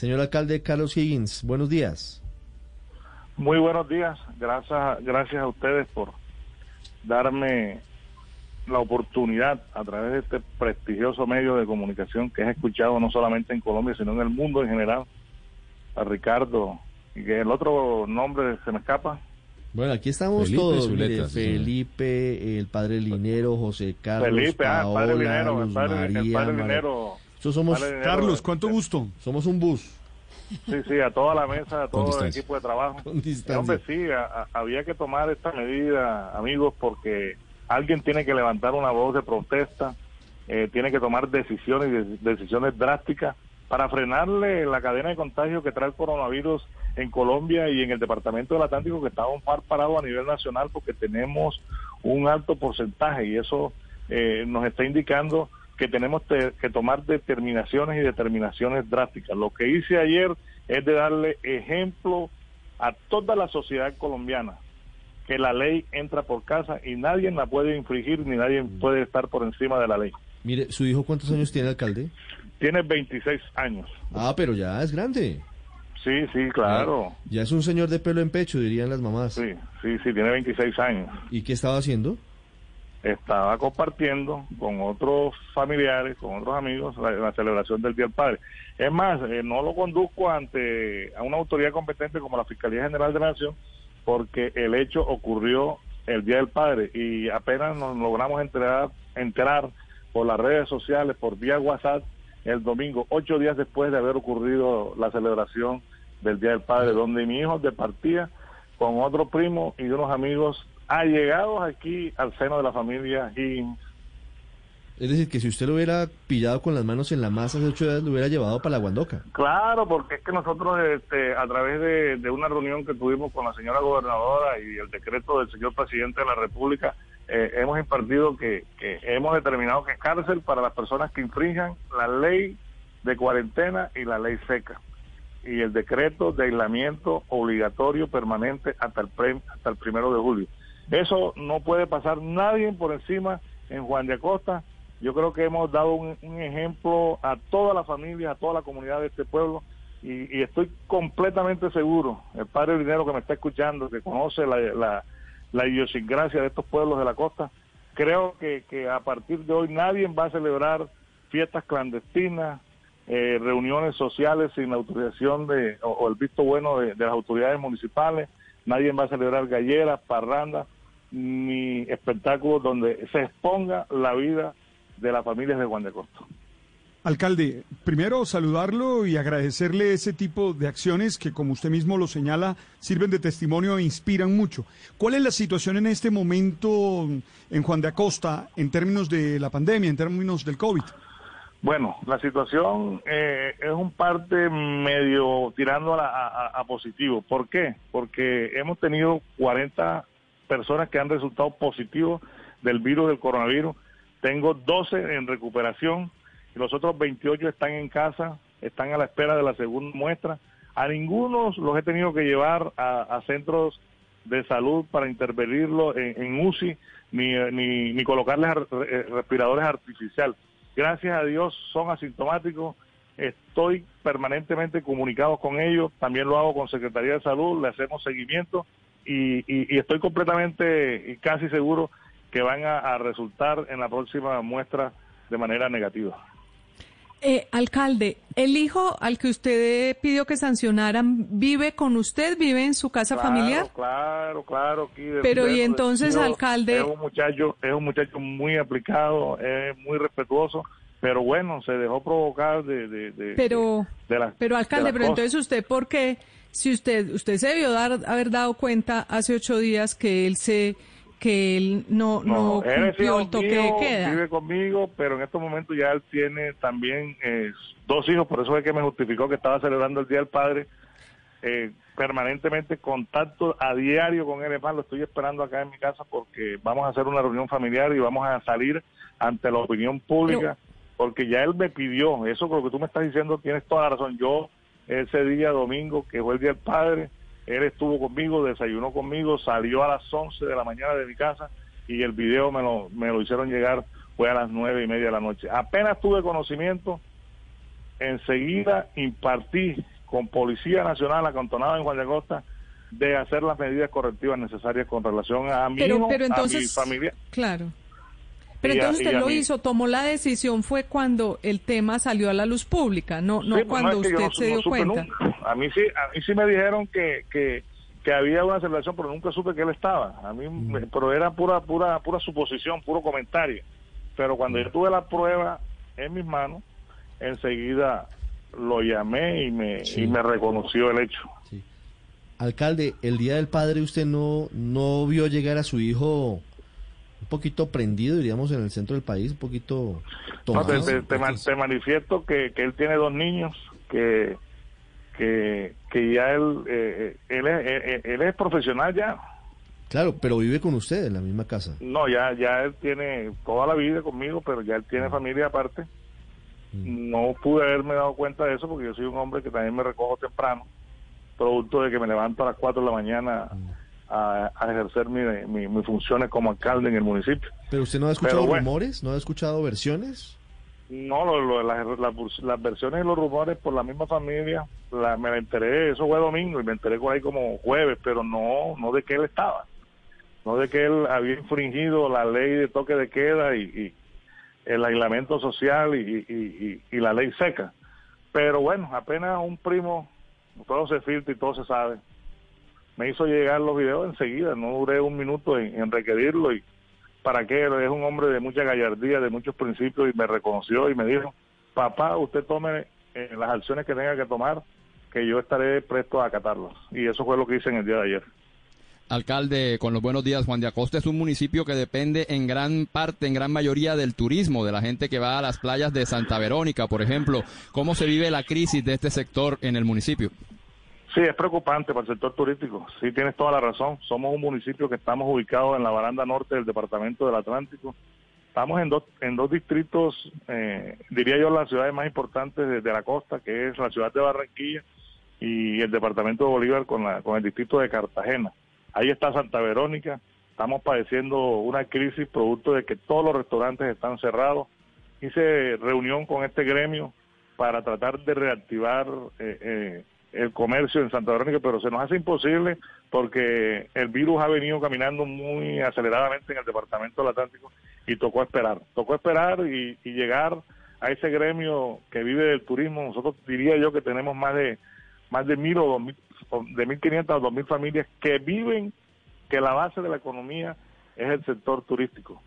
Señor alcalde Carlos Higgins, buenos días. Muy buenos días. Gracias, gracias a ustedes por darme la oportunidad a través de este prestigioso medio de comunicación que es escuchado no solamente en Colombia, sino en el mundo en general. A Ricardo, y que el otro nombre se me escapa. Bueno, aquí estamos Felipe todos. Zuleta, mire, sí, Felipe, el padre Linero, José Carlos, Felipe, ah, el padre Linero, el padre, el María, padre María- Linero. Nosotros somos, Padre Linero, Carlos, ¿cuánto eh, gusto? somos un bus. Sí, sí, a toda la mesa, a todo el equipo de trabajo. Hombre, sí, a- a- había que tomar esta medida, amigos, porque alguien tiene que levantar una voz de protesta, eh, tiene que tomar decisiones decisiones drásticas para frenarle la cadena de contagio que trae el coronavirus en Colombia y en el departamento del Atlántico que está un par parado a nivel nacional porque tenemos un alto porcentaje y eso eh, nos está indicando que tenemos te- que tomar determinaciones y determinaciones drásticas. Lo que hice ayer es de darle ejemplo a toda la sociedad colombiana que la ley entra por casa y nadie la puede infringir ni nadie puede estar por encima de la ley. Mire, ¿su hijo cuántos años tiene, alcalde? Tiene 26 años. Ah, pero ya es grande. Sí, sí, claro. Ya, ya es un señor de pelo en pecho, dirían las mamás. Sí, sí, sí, tiene 26 años. ¿Y qué estaba haciendo? Estaba compartiendo con otros familiares, con otros amigos, la, la celebración del Día del Padre. Es más, eh, no lo conduzco ante a una autoridad competente como la Fiscalía General de la Nación, porque el hecho ocurrió el Día del Padre y apenas nos logramos enterar, enterar por las redes sociales, por vía WhatsApp, el domingo, ocho días después de haber ocurrido la celebración del Día del Padre, donde mi hijo departía con otro primo y unos amigos allegados aquí al seno de la familia Higgins. Es decir, que si usted lo hubiera pillado con las manos en la masa hace ocho días, lo hubiera llevado para la Guandoca. Claro, porque es que nosotros este, a través de, de una reunión que tuvimos con la señora gobernadora y el decreto del señor presidente de la República, eh, hemos impartido que, que hemos determinado que es cárcel para las personas que infrinjan la ley de cuarentena y la ley seca y el decreto de aislamiento obligatorio permanente hasta el pre- hasta el primero de julio. Eso no puede pasar nadie por encima en Juan de Acosta. Yo creo que hemos dado un, ejemplo a toda la familia, a toda la comunidad de este pueblo y, estoy completamente seguro, el padre Dinero que me está escuchando, que conoce la, la, idiosincrasia de estos pueblos de la costa, creo que, que a partir de hoy nadie va a celebrar fiestas clandestinas, eh, reuniones sociales sin la autorización de, o, o el visto bueno de, de las autoridades municipales, nadie va a celebrar galleras, parrandas, ni espectáculos donde se exponga la vida de las familias de Juan de Costa. Alcalde, primero saludarlo y agradecerle ese tipo de acciones que, como usted mismo lo señala, sirven de testimonio e inspiran mucho. ¿Cuál es la situación en este momento en Juan de Acosta en términos de la pandemia, en términos del COVID? Bueno, la situación eh, es un parte medio tirando a, la- a- a- a positivo. ¿Por qué? Porque hemos tenido 40 personas que han resultado positivos del virus del coronavirus. Tengo 12 en recuperación y los otros 28 están en casa, están a la espera de la segunda muestra. A ninguno los he tenido que llevar a, centros de salud para intervenirlo en, UCI ni, ni, colocarles ar- eh, respiradores artificiales. Gracias a Dios son asintomáticos. Estoy permanentemente comunicado con ellos. También lo hago con Secretaría de Salud. Le hacemos seguimiento y, y- y estoy completamente y casi seguro que van a, a resultar en la próxima muestra de manera negativa. Eh, alcalde, el hijo al que usted pidió que sancionaran vive con usted, vive en su casa Claro, familiar. Claro, claro. aquí de- Pero, de- y entonces, de- alcalde- Es un muchacho, es un muchacho muy aplicado, es muy respetuoso, pero bueno, se dejó provocar de, de, de- Pero, las- pero de alcalde, pero cosas. entonces usted, ¿por qué? Si usted, usted se debió dar, haber dado cuenta hace ocho días que él se que él no, no, es cumplió el toque mío, de queda. Vive conmigo, pero en estos momentos ya él tiene también eh, dos hijos, por eso es que me justificó que estaba celebrando el Día del Padre. Eh, permanentemente contacto a diario con él, es más, lo estoy esperando acá en mi casa porque vamos a hacer una reunión familiar y vamos a salir ante la opinión pública, porque ya él me pidió, eso con lo que tú me estás diciendo tienes toda la razón, yo ese día domingo, que fue el Día del Padre, él estuvo conmigo, desayunó conmigo, salió a las 11 de la mañana de mi casa y el video me lo, me lo hicieron llegar, fue a las nueve y media de la noche. Apenas tuve conocimiento, enseguida impartí con Policía Nacional acantonada en Juan de Acosta de hacer las medidas correctivas necesarias con relación a mi pero, hijo, pero a mi familia. Claro. Pero Y entonces usted lo mí. hizo, tomó la decisión, fue cuando el tema salió a la luz pública, no, no Sí, cuando es que yo usted no- se no dio cuenta. nunca. A mí sí, a mí sí me dijeron que, que, que había una celebración, pero nunca supe que él estaba. A mí, Mm. me- pero era pura, pura, pura suposición, puro comentario. Pero cuando Mm. yo tuve la prueba en mis manos, enseguida lo llamé y me, Sí. y me reconoció el hecho. Sí. Alcalde, el Día del Padre usted no, no vio llegar a su hijo un poquito prendido, diríamos, en el centro del país, un poquito No, tomado. te, te- te man- te manifiesto que, que él tiene dos niños, que, que, que ya él, eh, eh, él, es, eh, él es profesional ya. Claro, pero vive con usted en la misma casa. No, ya, ya él tiene toda la vida conmigo, pero ya él tiene familia aparte. No pude haberme dado cuenta de eso porque yo soy un hombre que también me recojo temprano, producto de que me levanto a las 4 de la mañana a, a ejercer mi, mi- mis funciones como alcalde en el municipio. Pero usted no ha escuchado bueno. rumores, no ha escuchado versiones. No, lo- lo- las, las- las versiones y los rumores por la misma familia, la- me la enteré, eso fue domingo y me enteré por ahí como jueves, pero no, no de que él estaba, no de que él había infringido la ley de toque de queda y, y el aislamiento social y, y- y- y la ley seca. Pero bueno, apenas un primo, todo se filtra y todo se sabe, me hizo llegar los videos enseguida, no duré un minuto en, requerirlo y para qué, es un hombre de mucha gallardía, de muchos principios y me reconoció y me dijo, papá, usted tome eh, las acciones que tenga que tomar, que yo estaré presto a acatarlas. Y eso fue lo que hice en el día de ayer. Alcalde, con los buenos días, Juan de Acosta es un municipio que depende en gran parte, en gran mayoría del turismo, de la gente que va a las playas de Santa Verónica, por ejemplo. ¿Cómo se vive la crisis de este sector en el municipio? Sí, es preocupante para el sector turístico. Sí, tienes toda la razón. Somos un municipio que estamos ubicados en la baranda norte del departamento del Atlántico. Estamos en dos, en dos distritos, eh, diría yo, las ciudades más importantes de, la costa, que es la ciudad de Barranquilla y el departamento de Bolívar con, la, con el distrito de Cartagena. Ahí está Santa Verónica. Estamos padeciendo una crisis producto de que todos los restaurantes están cerrados. Hice reunión con este gremio para tratar de reactivar eh, eh, el comercio en Santa Verónica, pero se nos hace imposible porque el virus ha venido caminando muy aceleradamente en el departamento del Atlántico y tocó esperar, tocó esperar y, y llegar a ese gremio que vive del turismo. Nosotros diría yo que tenemos más de más de mil o dos mil, de mil quinientas o dos mil familias que viven, que la base de la economía es el sector turístico.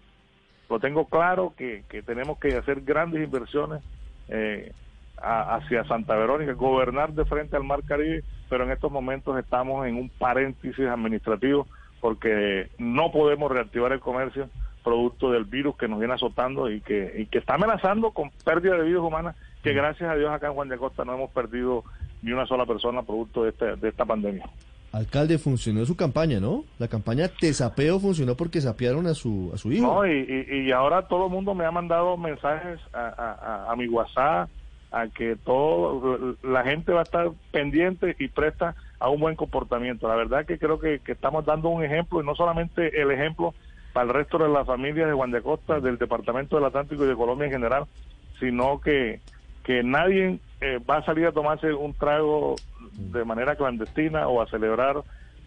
Lo tengo claro que, que tenemos que hacer grandes inversiones eh, a- hacia Santa Verónica, gobernar de frente al Mar Caribe, pero en estos momentos estamos en un paréntesis administrativo porque no podemos reactivar el comercio producto del virus que nos viene azotando y que, y que está amenazando con pérdida de vidas humanas, que gracias a Dios acá en Juan de Acosta no hemos perdido ni una sola persona producto de, este, de esta pandemia. Alcalde, funcionó su campaña, ¿no? La campaña Te Sapeo funcionó porque sapearon a su, a su hijo. No, y, y, y ahora todo el mundo me ha mandado mensajes a, a- a- a mi WhatsApp, a que todo la gente va a estar pendiente y presta a un buen comportamiento. La verdad que creo que, estamos dando un ejemplo y no solamente el ejemplo para el resto de las familias de Juan de del Departamento del Atlántico y de Colombia en general, sino que, que nadie eh, va a salir a tomarse un trago de manera clandestina o a celebrar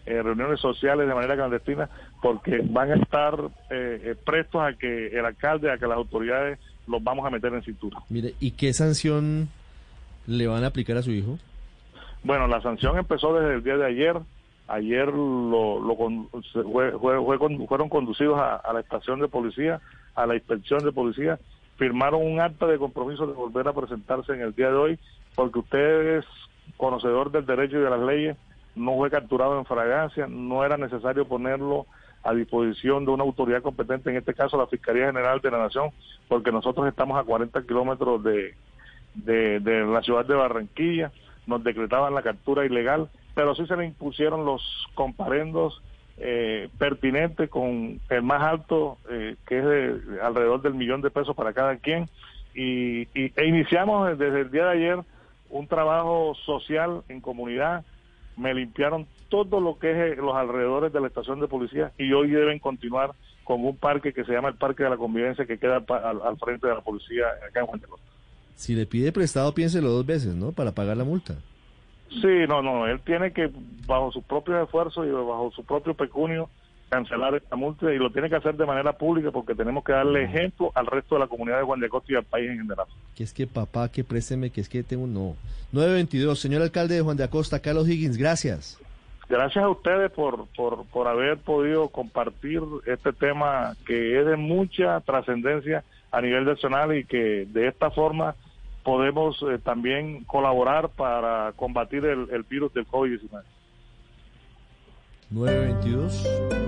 eh, reuniones sociales de manera clandestina porque van a estar eh, eh, prestos a que el alcalde, a que las autoridades los vamos a meter en cintura. Mire, ¿y qué sanción le van a aplicar a su hijo? Bueno, la sanción empezó desde el día de ayer. Ayer lo, lo fue- fue- fue fueron conducidos a, a la estación de policía, a la inspección de policía, firmaron un acta de compromiso de volver a presentarse en el día de hoy, porque usted es conocedor del derecho y de las leyes, no fue capturado en fragancia, no era necesario ponerlo a disposición de una autoridad competente, en este caso la Fiscalía General de la Nación, porque nosotros estamos a 40 kilómetros de, de, la ciudad de Barranquilla, nos decretaban la captura ilegal, pero sí se le impusieron los comparendos eh, pertinentes con el más alto, eh, que es de alrededor del millón de pesos para cada quien, y, y- e iniciamos desde el día de ayer un trabajo social en comunidad, me limpiaron todo lo que es eh, los alrededores de la estación de policía y hoy deben continuar con un parque que se llama el Parque de la Convivencia que queda al, al frente de la policía acá en Juan de. Si le pide prestado, piénselo dos veces, ¿no? Para pagar la multa. Sí, no, no, él tiene que, bajo sus propios esfuerzos y bajo su propio pecunio, cancelar esta multa y lo tiene que hacer de manera pública porque tenemos que darle ejemplo al resto de la comunidad de Juan de Acosta y al país en general. Que es que papá, que présteme, que es que tengo... No. 922, señor alcalde de Juan de Acosta, Carlos Higgins, gracias. Gracias a ustedes por, por, por haber podido compartir este tema que es de mucha trascendencia a nivel nacional y que de esta forma podemos eh, también colaborar para combatir el, el virus del COVID-19. 922.